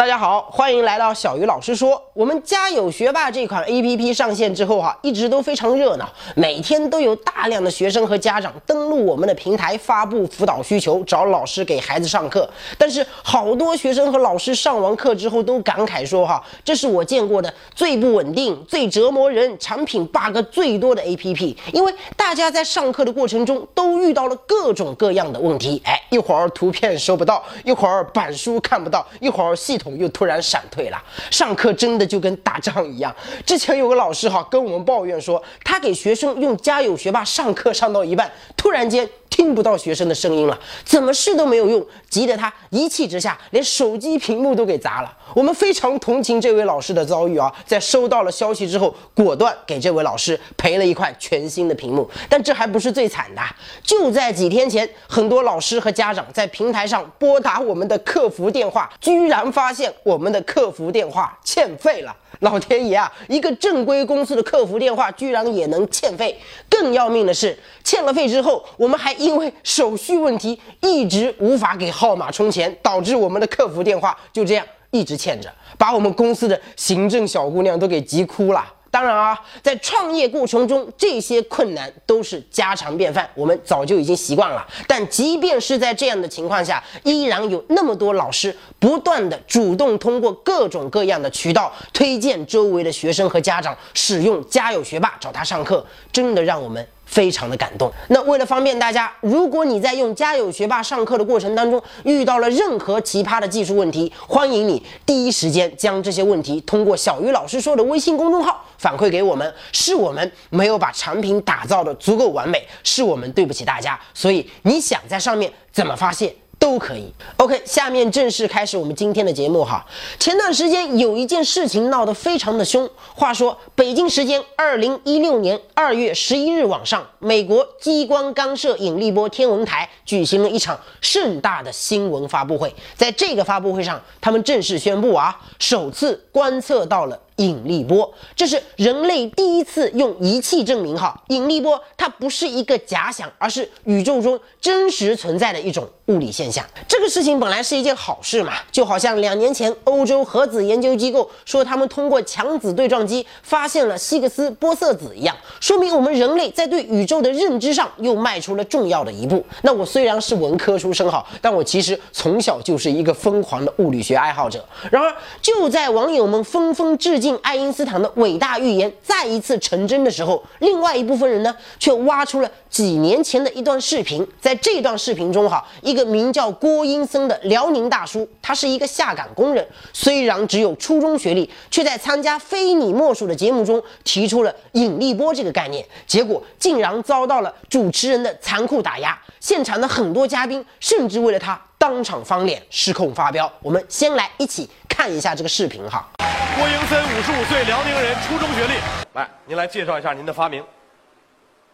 大家好，欢迎来到小鱼老师说。我们家有学霸这款 A P P 上线之后哈，一直都非常热闹，每天都有大量的学生和家长登录我们的平台发布辅导需求，找老师给孩子上课。但是好多学生和老师上完课之后都感慨说哈，这是我见过的最不稳定、最折磨人、产品 bug 最多的 A P P。因为大家在上课的过程中都遇到了各种各样的问题，哎，一会儿图片收不到，一会儿板书看不到，一会儿系统。又突然闪退了，上课真的就跟打仗一样。之前有个老师哈跟我们抱怨说，他给学生用家有学霸上课上到一半，突然间。听不到学生的声音了，怎么试都没有用，急得他一气之下连手机屏幕都给砸了。我们非常同情这位老师的遭遇啊，在收到了消息之后，果断给这位老师赔了一块全新的屏幕。但这还不是最惨的，就在几天前，很多老师和家长在平台上拨打我们的客服电话，居然发现我们的客服电话欠费了。老天爷啊！一个正规公司的客服电话居然也能欠费，更要命的是，欠了费之后，我们还因为手续问题一直无法给号码充钱，导致我们的客服电话就这样一直欠着，把我们公司的行政小姑娘都给急哭了。当然啊，在创业过程中，这些困难都是家常便饭，我们早就已经习惯了。但即便是在这样的情况下，依然有那么多老师不断的主动通过各种各样的渠道推荐周围的学生和家长使用家有学霸找他上课，真的让我们。非常的感动。那为了方便大家，如果你在用家有学霸上课的过程当中遇到了任何奇葩的技术问题，欢迎你第一时间将这些问题通过小鱼老师说的微信公众号反馈给我们。是我们没有把产品打造的足够完美，是我们对不起大家。所以你想在上面怎么发泄？都可以。OK，下面正式开始我们今天的节目哈。前段时间有一件事情闹得非常的凶。话说，北京时间二零一六年二月十一日晚上，美国激光干涉引力波天文台举行了一场盛大的新闻发布会。在这个发布会上，他们正式宣布啊，首次观测到了。引力波，这是人类第一次用仪器证明哈，引力波它不是一个假想，而是宇宙中真实存在的一种物理现象。这个事情本来是一件好事嘛，就好像两年前欧洲核子研究机构说他们通过强子对撞机发现了希格斯玻色子一样，说明我们人类在对宇宙的认知上又迈出了重要的一步。那我虽然是文科出身哈，但我其实从小就是一个疯狂的物理学爱好者。然而就在网友们纷纷致敬。爱因斯坦的伟大预言再一次成真的时候，另外一部分人呢，却挖出了几年前的一段视频。在这段视频中，哈，一个名叫郭英森的辽宁大叔，他是一个下岗工人，虽然只有初中学历，却在参加非你莫属的节目中提出了引力波这个概念，结果竟然遭到了主持人的残酷打压。现场的很多嘉宾甚至为了他当场翻脸失控发飙。我们先来一起看一下这个视频哈。郭英森，五十五岁，辽宁人，初中学历。来，您来介绍一下您的发明。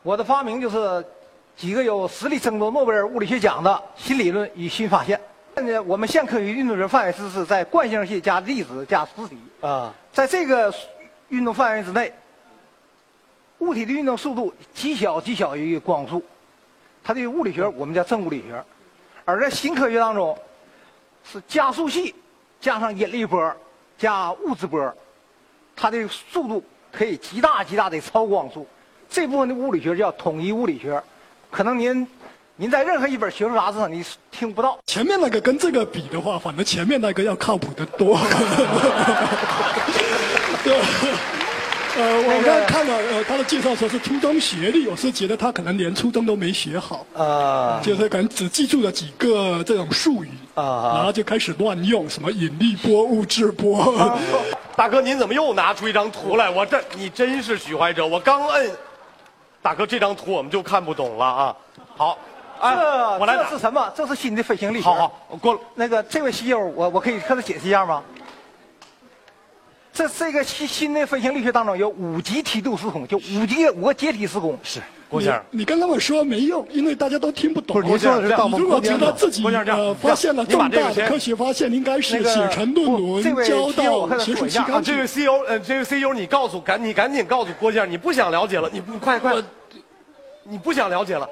我的发明就是几个有实力争夺诺贝尔物理学奖的新理论与新发现。现在我们现科学运动学范围知识在惯性系加粒子加实体啊，在这个运动范围之内，物体的运动速度极小极小于光速，它的物理学我们叫正物理学。而在新科学当中，是加速器加上引力波。加物质波，它的速度可以极大极大的超光速。这部分的物理学叫统一物理学，可能您您在任何一本学术杂志上你听不到。前面那个跟这个比的话，反正前面那个要靠谱的多。呃，我刚才看了呃他的介绍说是初中学历，我是觉得他可能连初中都没学好啊，就是可能只记住了几个这种术语啊，然后就开始乱用什么引力波、物质波。大哥，您怎么又拿出一张图来？我这你真是许怀哲，我刚摁，大哥这张图我们就看不懂了啊。好，这我来，这是什么？这是新的飞行力学。好好，过那个这位西友，我我可以和他解释一下吗？这这个新新的飞行力学当中有五级梯度施工，就五级五个阶梯施工。是郭先生，你刚刚我说没用，因为大家都听不懂。不是您说的是到如果觉得自己呃发现了重大的科学发现，应该是写成论文交到学术期刊。这位 CEO，呃，这位 CEO，你告诉赶你赶紧告诉郭先生，你不想了解了，你不快快，你不想了解了。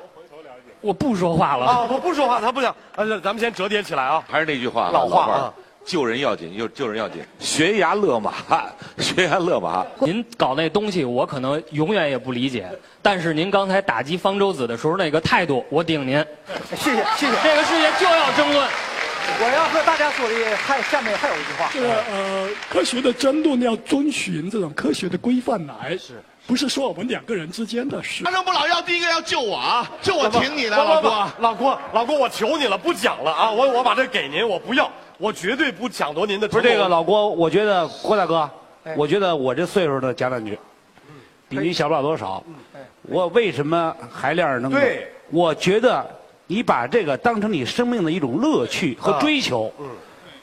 我不说话了啊！我不说话，他不想。呃，咱们先折叠起来啊！还是那句话，老话啊。救人要紧，救救人要紧，悬崖勒马，悬崖勒马。您搞那东西，我可能永远也不理解。但是您刚才打击方舟子的时候那个态度，我顶您。谢谢谢谢。这个世界就要争论。我要和大家说的还下面还有一句话。这个呃，科学的争论要遵循这种科学的规范来，是不是说我们两个人之间的事？为什么老要第一个要救我啊？救我挺你的，老郭。老郭，老郭，我求你了，不讲了啊！我我把这给您，我不要。我绝对不抢夺您的。不是这个老郭，我觉得郭大哥，我觉得我这岁数的讲两句，比你小不了多少。我为什么还练着能？对，我觉得你把这个当成你生命的一种乐趣和追求。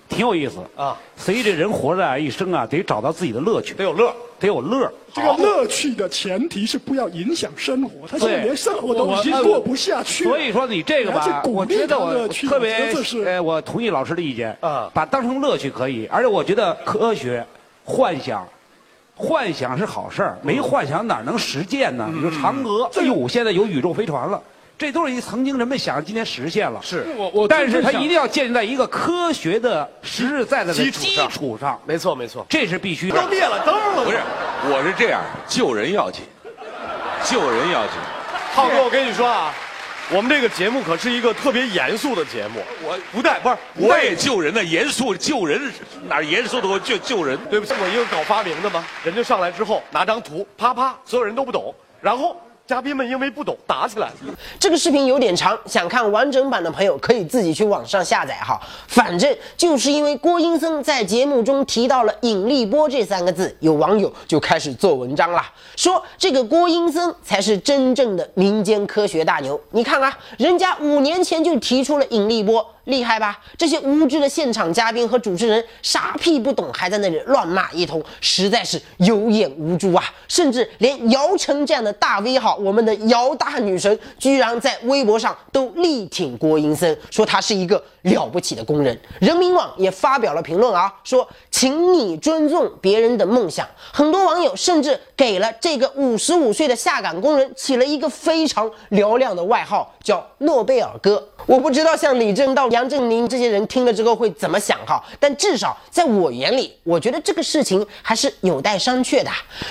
挺有意思啊！所以这人活着啊，一生啊，得找到自己的乐趣，得有乐，得有乐。这个乐趣的前提是不要影响生活。他现在连生活都已经过不下去。所以说你这个吧，我觉得我特别，呃，我同意老师的意见啊，把当成乐趣可以。而且我觉得科学幻想，幻想是好事儿，没幻想哪能实践呢？你说嫦娥，哎呦，现在有宇宙飞船了。这都是一曾经人们想，今天实现了。是，我我，但是它一定要建立在一个科学的实实在在的基础上。没错没错，这是必须的。都灭了灯了，不是？我是这样，救人要紧，救人要紧。浩哥，我跟你说啊，我们这个节目可是一个特别严肃的节目。我不带，不是，我也救人的，严肃救人哪严肃的？我救救人。对不起，我一个搞发明的嘛，人家上来之后拿张图，啪啪，所有人都不懂，然后。嘉宾们因为不懂打起来了。这个视频有点长，想看完整版的朋友可以自己去网上下载哈。反正就是因为郭英森在节目中提到了引力波这三个字，有网友就开始做文章了，说这个郭英森才是真正的民间科学大牛。你看啊，人家五年前就提出了引力波。厉害吧？这些无知的现场嘉宾和主持人啥屁不懂，还在那里乱骂一通，实在是有眼无珠啊！甚至连姚晨这样的大 V 号，我们的姚大女神，居然在微博上都力挺郭英森，说他是一个了不起的工人。人民网也发表了评论啊，说请你尊重别人的梦想。很多网友甚至给了这个五十五岁的下岗工人起了一个非常嘹亮的外号，叫诺贝尔哥。我不知道像李正道、杨振宁这些人听了之后会怎么想哈，但至少在我眼里，我觉得这个事情还是有待商榷的。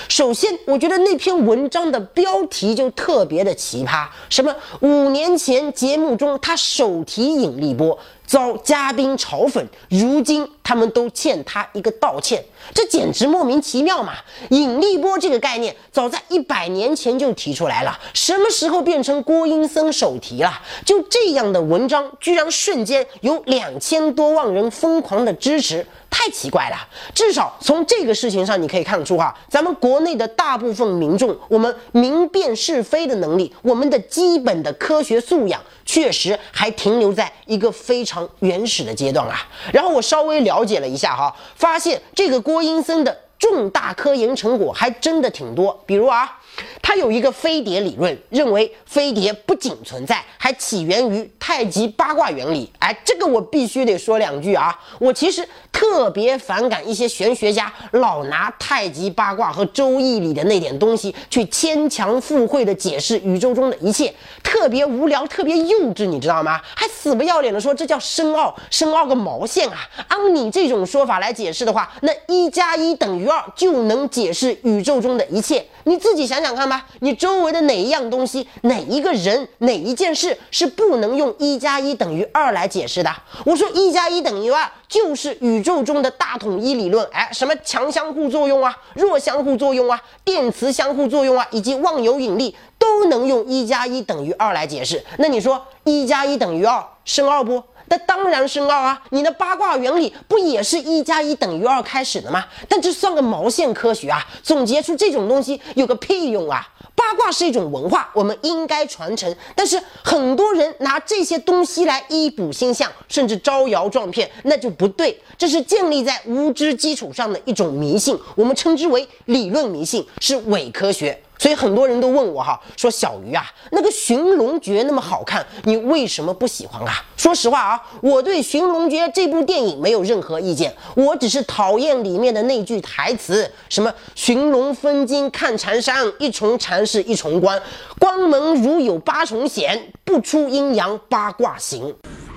首先，我觉得那篇文章的标题就特别的奇葩，什么五年前节目中他手提引力波。遭嘉宾嘲讽，如今他们都欠他一个道歉，这简直莫名其妙嘛！引力波这个概念早在一百年前就提出来了，什么时候变成郭英森手提了？就这样的文章，居然瞬间有两千多万人疯狂的支持。太奇怪了，至少从这个事情上你可以看出哈，咱们国内的大部分民众，我们明辨是非的能力，我们的基本的科学素养，确实还停留在一个非常原始的阶段啊。然后我稍微聊了解了一下哈，发现这个郭英森的重大科研成果还真的挺多，比如啊。他有一个飞碟理论，认为飞碟不仅存在，还起源于太极八卦原理。哎，这个我必须得说两句啊！我其实特别反感一些玄学家老拿太极八卦和周易里的那点东西去牵强附会的解释宇宙中的一切，特别无聊，特别幼稚，你知道吗？还死不要脸的说这叫深奥，深奥个毛线啊！按你这种说法来解释的话，那一加一等于二就能解释宇宙中的一切。你自己想想看吧，你周围的哪一样东西、哪一个人、哪一件事是不能用一加一等于二来解释的？我说一加一等于二，就是宇宙中的大统一理论。哎，什么强相互作用啊、弱相互作用啊、电磁相互作用啊，以及万有引力，都能用一加一等于二来解释。那你说一加一等于二，深奥不？那当然深奥啊！你的八卦原理不也是一加一等于二开始的吗？但这算个毛线科学啊！总结出这种东西有个屁用啊！八卦是一种文化，我们应该传承。但是很多人拿这些东西来医卜星象，甚至招摇撞骗，那就不对。这是建立在无知基础上的一种迷信，我们称之为理论迷信，是伪科学。所以很多人都问我哈，说小鱼啊，那个《寻龙诀》那么好看，你为什么不喜欢啊？说实话啊，我对《寻龙诀》这部电影没有任何意见，我只是讨厌里面的那句台词，什么“寻龙分金看缠山，一重缠是一重关，关门如有八重险，不出阴阳八卦行”。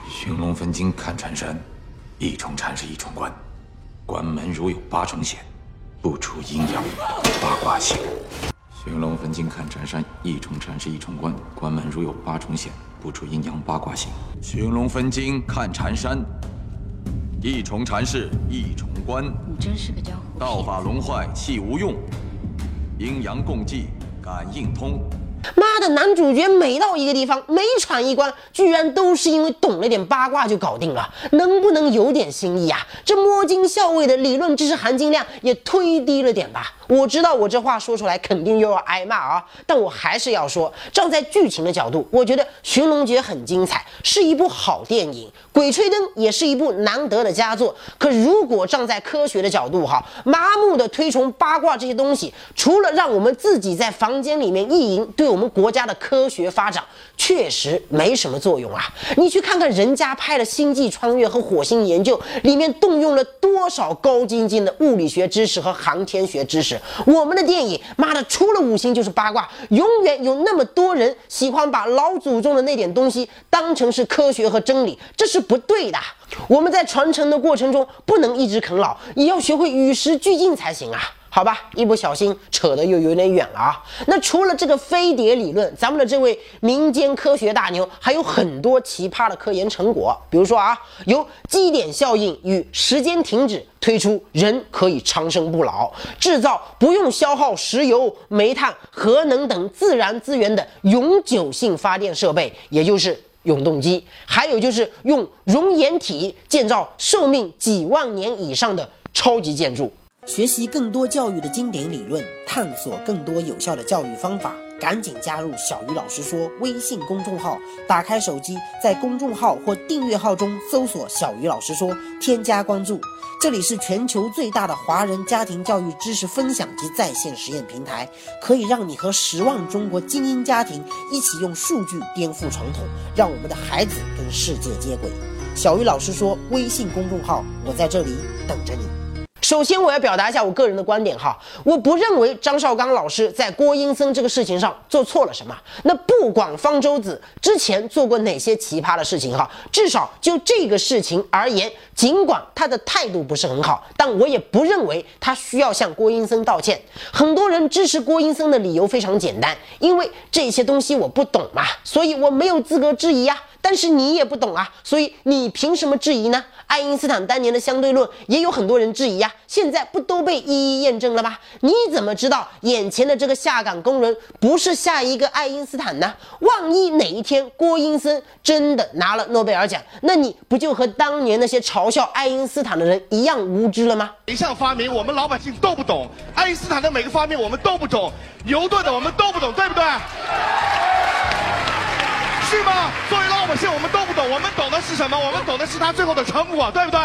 寻龙分金看缠山，一重缠是一重关，关门如有八重险，不出阴阳八卦行。寻龙分金看缠山，一重缠是一重关，关门如有八重险，不出阴阳八卦形。寻龙分金看缠山，一重缠是一重关。你真是个江湖！道法龙坏气无用，阴阳共济感应通。妈的，男主角每到一个地方，每闯一关，居然都是因为懂了点八卦就搞定了，能不能有点新意啊？这摸金校尉的理论知识含金量也忒低了点吧？我知道我这话说出来肯定又要挨骂啊，但我还是要说，站在剧情的角度，我觉得《寻龙诀》很精彩，是一部好电影，《鬼吹灯》也是一部难得的佳作。可如果站在科学的角度哈，麻木的推崇八卦这些东西，除了让我们自己在房间里面意淫，对我们国家的科学发展确实没什么作用啊。你去看看人家拍的《星际穿越》和《火星研究》，里面动用了多少高精尖的物理学知识和航天学知识。我们的电影，妈的，除了五星就是八卦，永远有那么多人喜欢把老祖宗的那点东西当成是科学和真理，这是不对的。我们在传承的过程中，不能一直啃老，也要学会与时俱进才行啊。好吧，一不小心扯得又有点远了啊。那除了这个飞碟理论，咱们的这位民间科学大牛还有很多奇葩的科研成果。比如说啊，由基点效应与时间停止推出人可以长生不老，制造不用消耗石油、煤炭、核能等自然资源的永久性发电设备，也就是永动机。还有就是用熔岩体建造寿命几万年以上的超级建筑。学习更多教育的经典理论，探索更多有效的教育方法，赶紧加入小鱼老师说微信公众号。打开手机，在公众号或订阅号中搜索“小鱼老师说”，添加关注。这里是全球最大的华人家庭教育知识分享及在线实验平台，可以让你和十万中国精英家庭一起用数据颠覆传统，让我们的孩子跟世界接轨。小鱼老师说微信公众号，我在这里等着你。首先，我要表达一下我个人的观点哈，我不认为张绍刚老师在郭英森这个事情上做错了什么。那不管方舟子之前做过哪些奇葩的事情哈，至少就这个事情而言，尽管他的态度不是很好，但我也不认为他需要向郭英森道歉。很多人支持郭英森的理由非常简单，因为这些东西我不懂嘛，所以我没有资格质疑呀。但是你也不懂啊，所以你凭什么质疑呢？爱因斯坦当年的相对论也有很多人质疑呀，现在不都被一一验证了吗？你怎么知道眼前的这个下岗工人不是下一个爱因斯坦呢？万一哪一天郭英森真的拿了诺贝尔奖，那你不就和当年那些嘲笑爱因斯坦的人一样无知了吗？每项发明我们老百姓都不懂，爱因斯坦的每个发明我们都不懂，牛顿的我们都不懂，对不对？是吗？作为老百姓，我们都不懂，我们懂的是什么？我们懂的是他最后的成果，对不对？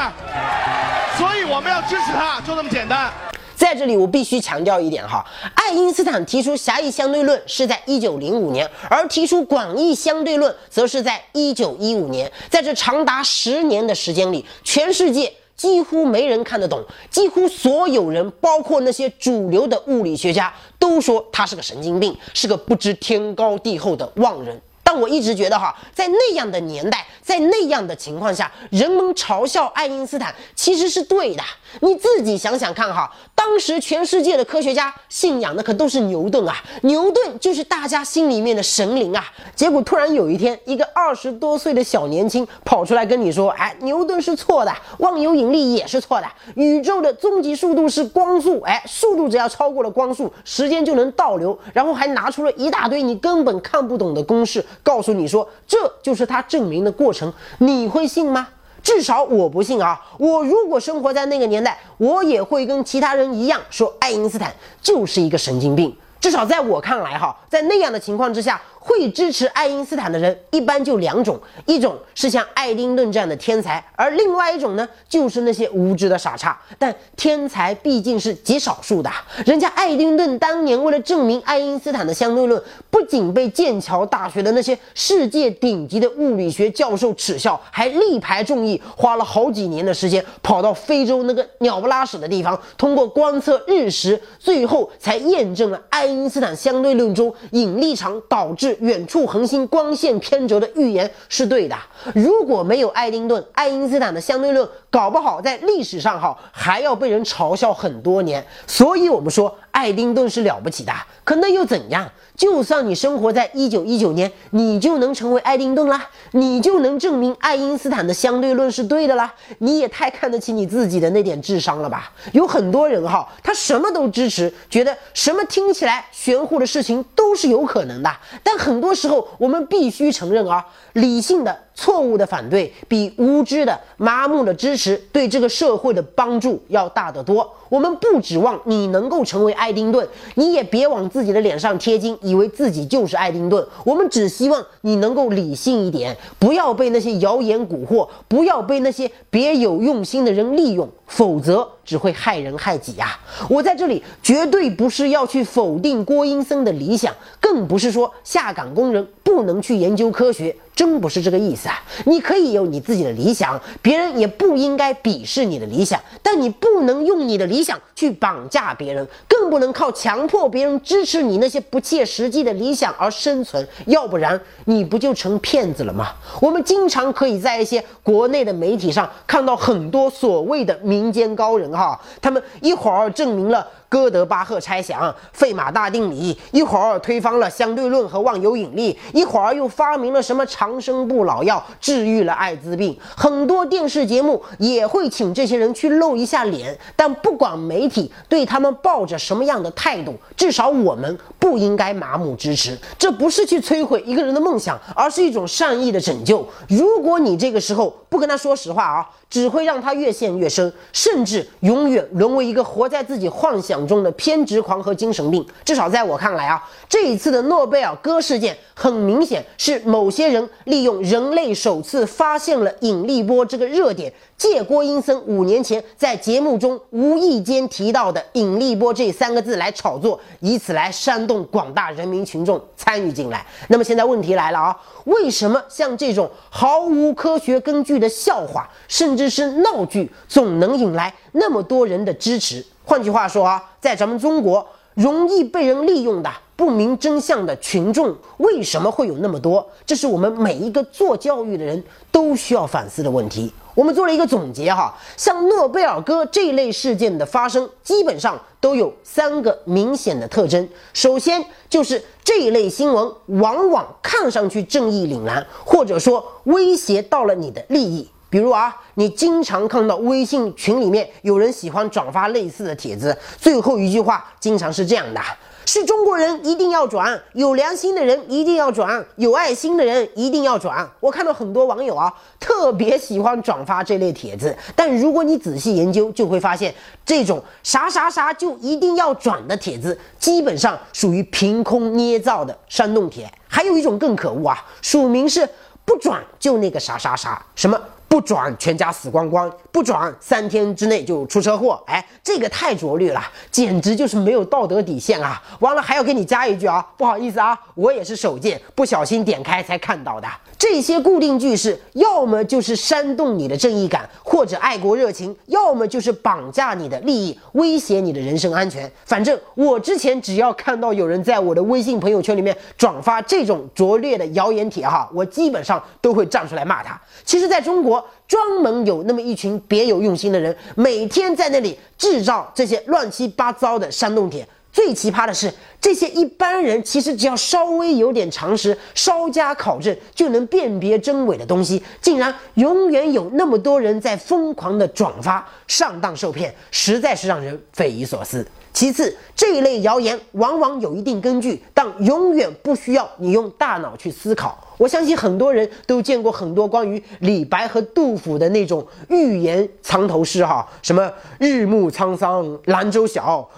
所以我们要支持他，就这么简单。在这里，我必须强调一点哈，爱因斯坦提出狭义相对论是在一九零五年，而提出广义相对论则是在一九一五年。在这长达十年的时间里，全世界几乎没人看得懂，几乎所有人，包括那些主流的物理学家，都说他是个神经病，是个不知天高地厚的妄人。但我一直觉得哈，在那样的年代，在那样的情况下，人们嘲笑爱因斯坦其实是对的。你自己想想看哈，当时全世界的科学家信仰的可都是牛顿啊，牛顿就是大家心里面的神灵啊。结果突然有一天，一个二十多岁的小年轻跑出来跟你说：“哎，牛顿是错的，万有引力也是错的，宇宙的终极速度是光速，哎，速度只要超过了光速，时间就能倒流。”然后还拿出了一大堆你根本看不懂的公式。告诉你说，这就是他证明的过程，你会信吗？至少我不信啊！我如果生活在那个年代，我也会跟其他人一样说爱因斯坦就是一个神经病。至少在我看来，哈，在那样的情况之下。会支持爱因斯坦的人一般就两种，一种是像爱丁顿这样的天才，而另外一种呢，就是那些无知的傻叉。但天才毕竟是极少数的，人家爱丁顿当年为了证明爱因斯坦的相对论，不仅被剑桥大学的那些世界顶级的物理学教授耻笑，还力排众议，花了好几年的时间，跑到非洲那个鸟不拉屎的地方，通过观测日食，最后才验证了爱因斯坦相对论中引力场导致。远处恒星光线偏折的预言是对的。如果没有爱丁顿、爱因斯坦的相对论，搞不好在历史上哈还要被人嘲笑很多年。所以，我们说爱丁顿是了不起的，可那又怎样？就算你生活在一九一九年，你就能成为爱丁顿啦？你就能证明爱因斯坦的相对论是对的啦？你也太看得起你自己的那点智商了吧？有很多人哈，他什么都支持，觉得什么听起来玄乎的事情都是有可能的。但很多时候，我们必须承认啊，理性的。错误的反对比无知的麻木的支持对这个社会的帮助要大得多。我们不指望你能够成为爱丁顿，你也别往自己的脸上贴金，以为自己就是爱丁顿。我们只希望你能够理性一点，不要被那些谣言蛊惑，不要被那些别有用心的人利用，否则只会害人害己呀！我在这里绝对不是要去否定郭英森的理想，更不是说下岗工人不能去研究科学。真不是这个意思啊！你可以有你自己的理想，别人也不应该鄙视你的理想，但你不能用你的理想去绑架别人，更不能靠强迫别人支持你那些不切实际的理想而生存，要不然你不就成骗子了吗？我们经常可以在一些国内的媒体上看到很多所谓的民间高人哈，他们一会儿证明了。哥德巴赫猜想、费马大定理，一会儿推翻了相对论和万有引力，一会儿又发明了什么长生不老药，治愈了艾滋病。很多电视节目也会请这些人去露一下脸，但不管媒体对他们抱着什么样的态度，至少我们不应该麻木支持。这不是去摧毁一个人的梦想，而是一种善意的拯救。如果你这个时候不跟他说实话啊，只会让他越陷越深，甚至永远沦为一个活在自己幻想。中的偏执狂和精神病，至少在我看来啊，这一次的诺贝尔歌事件很明显是某些人利用人类首次发现了引力波这个热点，借郭英森五年前在节目中无意间提到的引力波这三个字来炒作，以此来煽动广大人民群众参与进来。那么现在问题来了啊，为什么像这种毫无科学根据的笑话，甚至是闹剧，总能引来那么多人的支持？换句话说啊，在咱们中国，容易被人利用的不明真相的群众，为什么会有那么多？这是我们每一个做教育的人都需要反思的问题。我们做了一个总结哈，像诺贝尔哥这类事件的发生，基本上都有三个明显的特征。首先就是这一类新闻往往看上去正义凛然，或者说威胁到了你的利益。比如啊，你经常看到微信群里面有人喜欢转发类似的帖子，最后一句话经常是这样的：是中国人一定要转，有良心的人一定要转，有爱心的人一定要转。我看到很多网友啊，特别喜欢转发这类帖子，但如果你仔细研究，就会发现这种啥啥啥就一定要转的帖子，基本上属于凭空捏造的煽动帖。还有一种更可恶啊，署名是不转就那个啥啥啥什么。不转，全家死光光；不转，三天之内就出车祸。哎，这个太拙劣了，简直就是没有道德底线啊！完了还要给你加一句啊，不好意思啊，我也是手贱，不小心点开才看到的。这些固定句式，要么就是煽动你的正义感或者爱国热情，要么就是绑架你的利益，威胁你的人身安全。反正我之前只要看到有人在我的微信朋友圈里面转发这种拙劣的谣言帖哈，我基本上都会站出来骂他。其实，在中国。专门有那么一群别有用心的人，每天在那里制造这些乱七八糟的煽动帖。最奇葩的是，这些一般人其实只要稍微有点常识，稍加考证就能辨别真伪的东西，竟然永远有那么多人在疯狂的转发，上当受骗，实在是让人匪夷所思。其次，这一类谣言往往有一定根据，但永远不需要你用大脑去思考。我相信很多人都见过很多关于李白和杜甫的那种寓言藏头诗，哈，什么日暮沧桑兰舟小。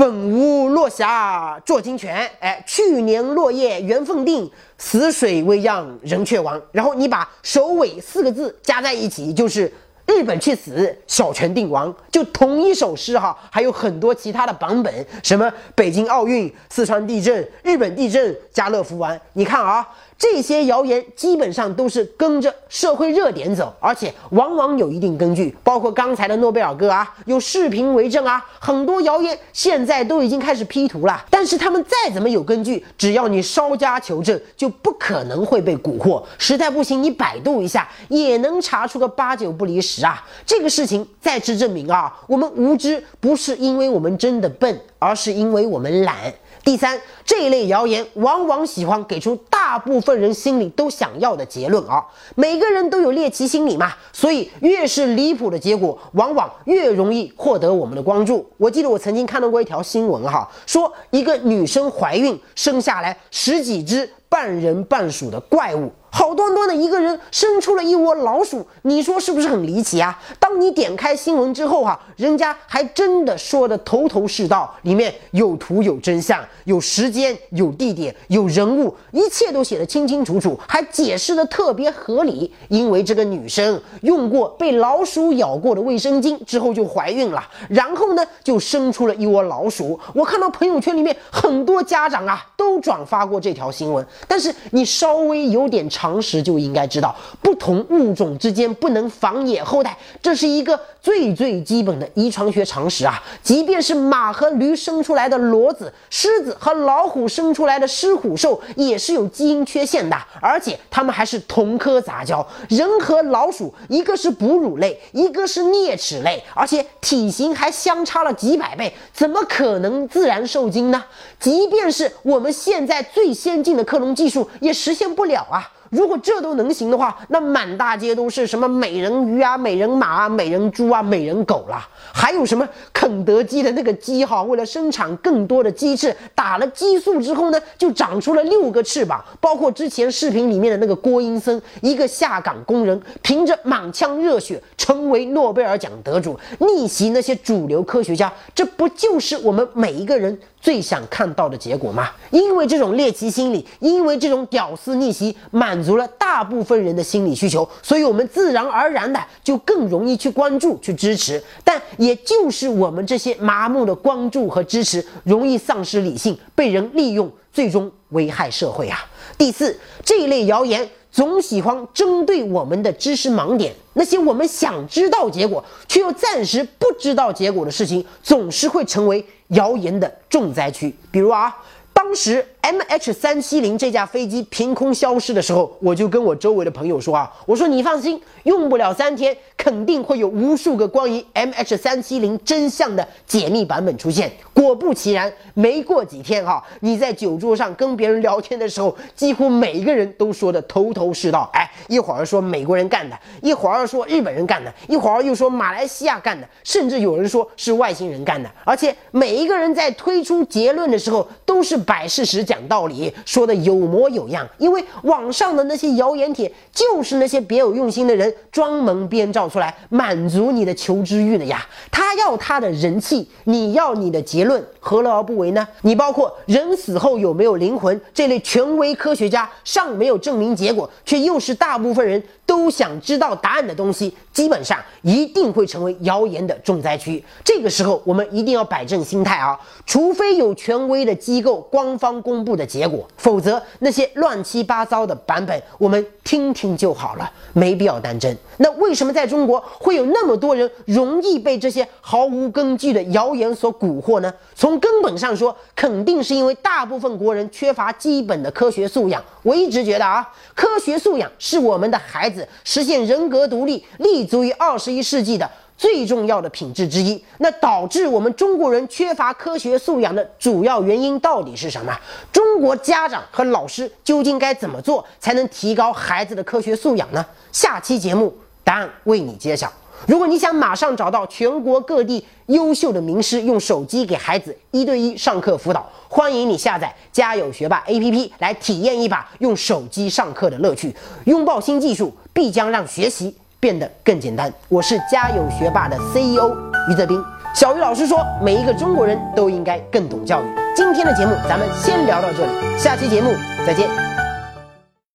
本无落霞做金泉，哎，去年落叶缘分定，死水未央人却亡。然后你把首尾四个字加在一起，就是日本去死，小泉定亡。就同一首诗哈，还有很多其他的版本，什么北京奥运、四川地震、日本地震、家乐福湾。你看啊。这些谣言基本上都是跟着社会热点走，而且往往有一定根据。包括刚才的诺贝尔哥啊，有视频为证啊。很多谣言现在都已经开始 P 图了，但是他们再怎么有根据，只要你稍加求证，就不可能会被蛊惑。实在不行，你百度一下也能查出个八九不离十啊。这个事情再次证明啊，我们无知不是因为我们真的笨，而是因为我们懒。第三，这一类谣言往往喜欢给出大部分人心里都想要的结论啊。每个人都有猎奇心理嘛，所以越是离谱的结果，往往越容易获得我们的关注。我记得我曾经看到过一条新闻哈，说一个女生怀孕生下来十几只半人半鼠的怪物。好端端的一个人生出了一窝老鼠，你说是不是很离奇啊？当你点开新闻之后哈，人家还真的说的头头是道，里面有图有真相，有时间有地点有人物，一切都写得清清楚楚，还解释的特别合理。因为这个女生用过被老鼠咬过的卫生巾之后就怀孕了，然后呢就生出了一窝老鼠。我看到朋友圈里面很多家长啊都转发过这条新闻，但是你稍微有点。常识就应该知道，不同物种之间不能繁衍后代，这是一个最最基本的遗传学常识啊！即便是马和驴生出来的骡子，狮子和老虎生出来的狮虎兽，也是有基因缺陷的，而且它们还是同科杂交。人和老鼠，一个是哺乳类，一个是啮齿类，而且体型还相差了几百倍，怎么可能自然受精呢？即便是我们现在最先进的克隆技术，也实现不了啊！如果这都能行的话，那满大街都是什么美人鱼啊、美人马啊、美人猪啊、美人狗啦，还有什么肯德基的那个鸡哈，为了生产更多的鸡翅，打了激素之后呢，就长出了六个翅膀。包括之前视频里面的那个郭英森，一个下岗工人，凭着满腔热血成为诺贝尔奖得主，逆袭那些主流科学家，这不就是我们每一个人？最想看到的结果吗？因为这种猎奇心理，因为这种屌丝逆袭，满满足了大部分人的心理需求，所以我们自然而然的就更容易去关注、去支持。但也就是我们这些麻木的关注和支持，容易丧失理性，被人利用，最终危害社会啊！第四，这一类谣言总喜欢针对我们的知识盲点，那些我们想知道结果却又暂时不知道结果的事情，总是会成为。谣言的重灾区，比如啊，当时 M H 三七零这架飞机凭空消失的时候，我就跟我周围的朋友说啊，我说你放心，用不了三天，肯定会有无数个关于 M H 三七零真相的解密版本出现。果不其然，没过几天哈，你在酒桌上跟别人聊天的时候，几乎每一个人都说的头头是道。哎，一会儿说美国人干的，一会儿说日本人干的，一会儿又说马来西亚干的，甚至有人说是外星人干的。而且每一个人在推出结论的时候，都是摆事实讲道理，说的有模有样。因为网上的那些谣言帖，就是那些别有用心的人专门编造出来，满足你的求知欲的呀。他要他的人气，你要你的结论，何乐而不为呢？你包括人死后有没有灵魂这类权威科学家尚没有证明结果，却又是大部分人都想知道答案的东西，基本上一定会成为谣言的重灾区。这个时候，我们一定要摆正心态啊！除非有权威的机构官方公布的结果，否则那些乱七八糟的版本，我们听听就好了，没必要当真。那为什么在中国会有那么多人容易被这些毫无根据的谣言所蛊惑呢？从根本上说，肯定是因为大部分国人缺乏基本的科学素养。我一直觉得啊，科学素养是我们的孩子实现人格独立、立足于二十一世纪的最重要的品质之一。那导致我们中国人缺乏科学素养的主要原因到底是什么？中国家长和老师究竟该怎么做才能提高孩子的科学素养呢？下期节目答案为你揭晓。如果你想马上找到全国各地优秀的名师，用手机给孩子一对一上课辅导，欢迎你下载“家有学霸 ”APP 来体验一把用手机上课的乐趣。拥抱新技术，必将让学习变得更简单。我是家有学霸的 CEO 于泽斌。小鱼老师说，每一个中国人都应该更懂教育。今天的节目咱们先聊到这里，下期节目再见。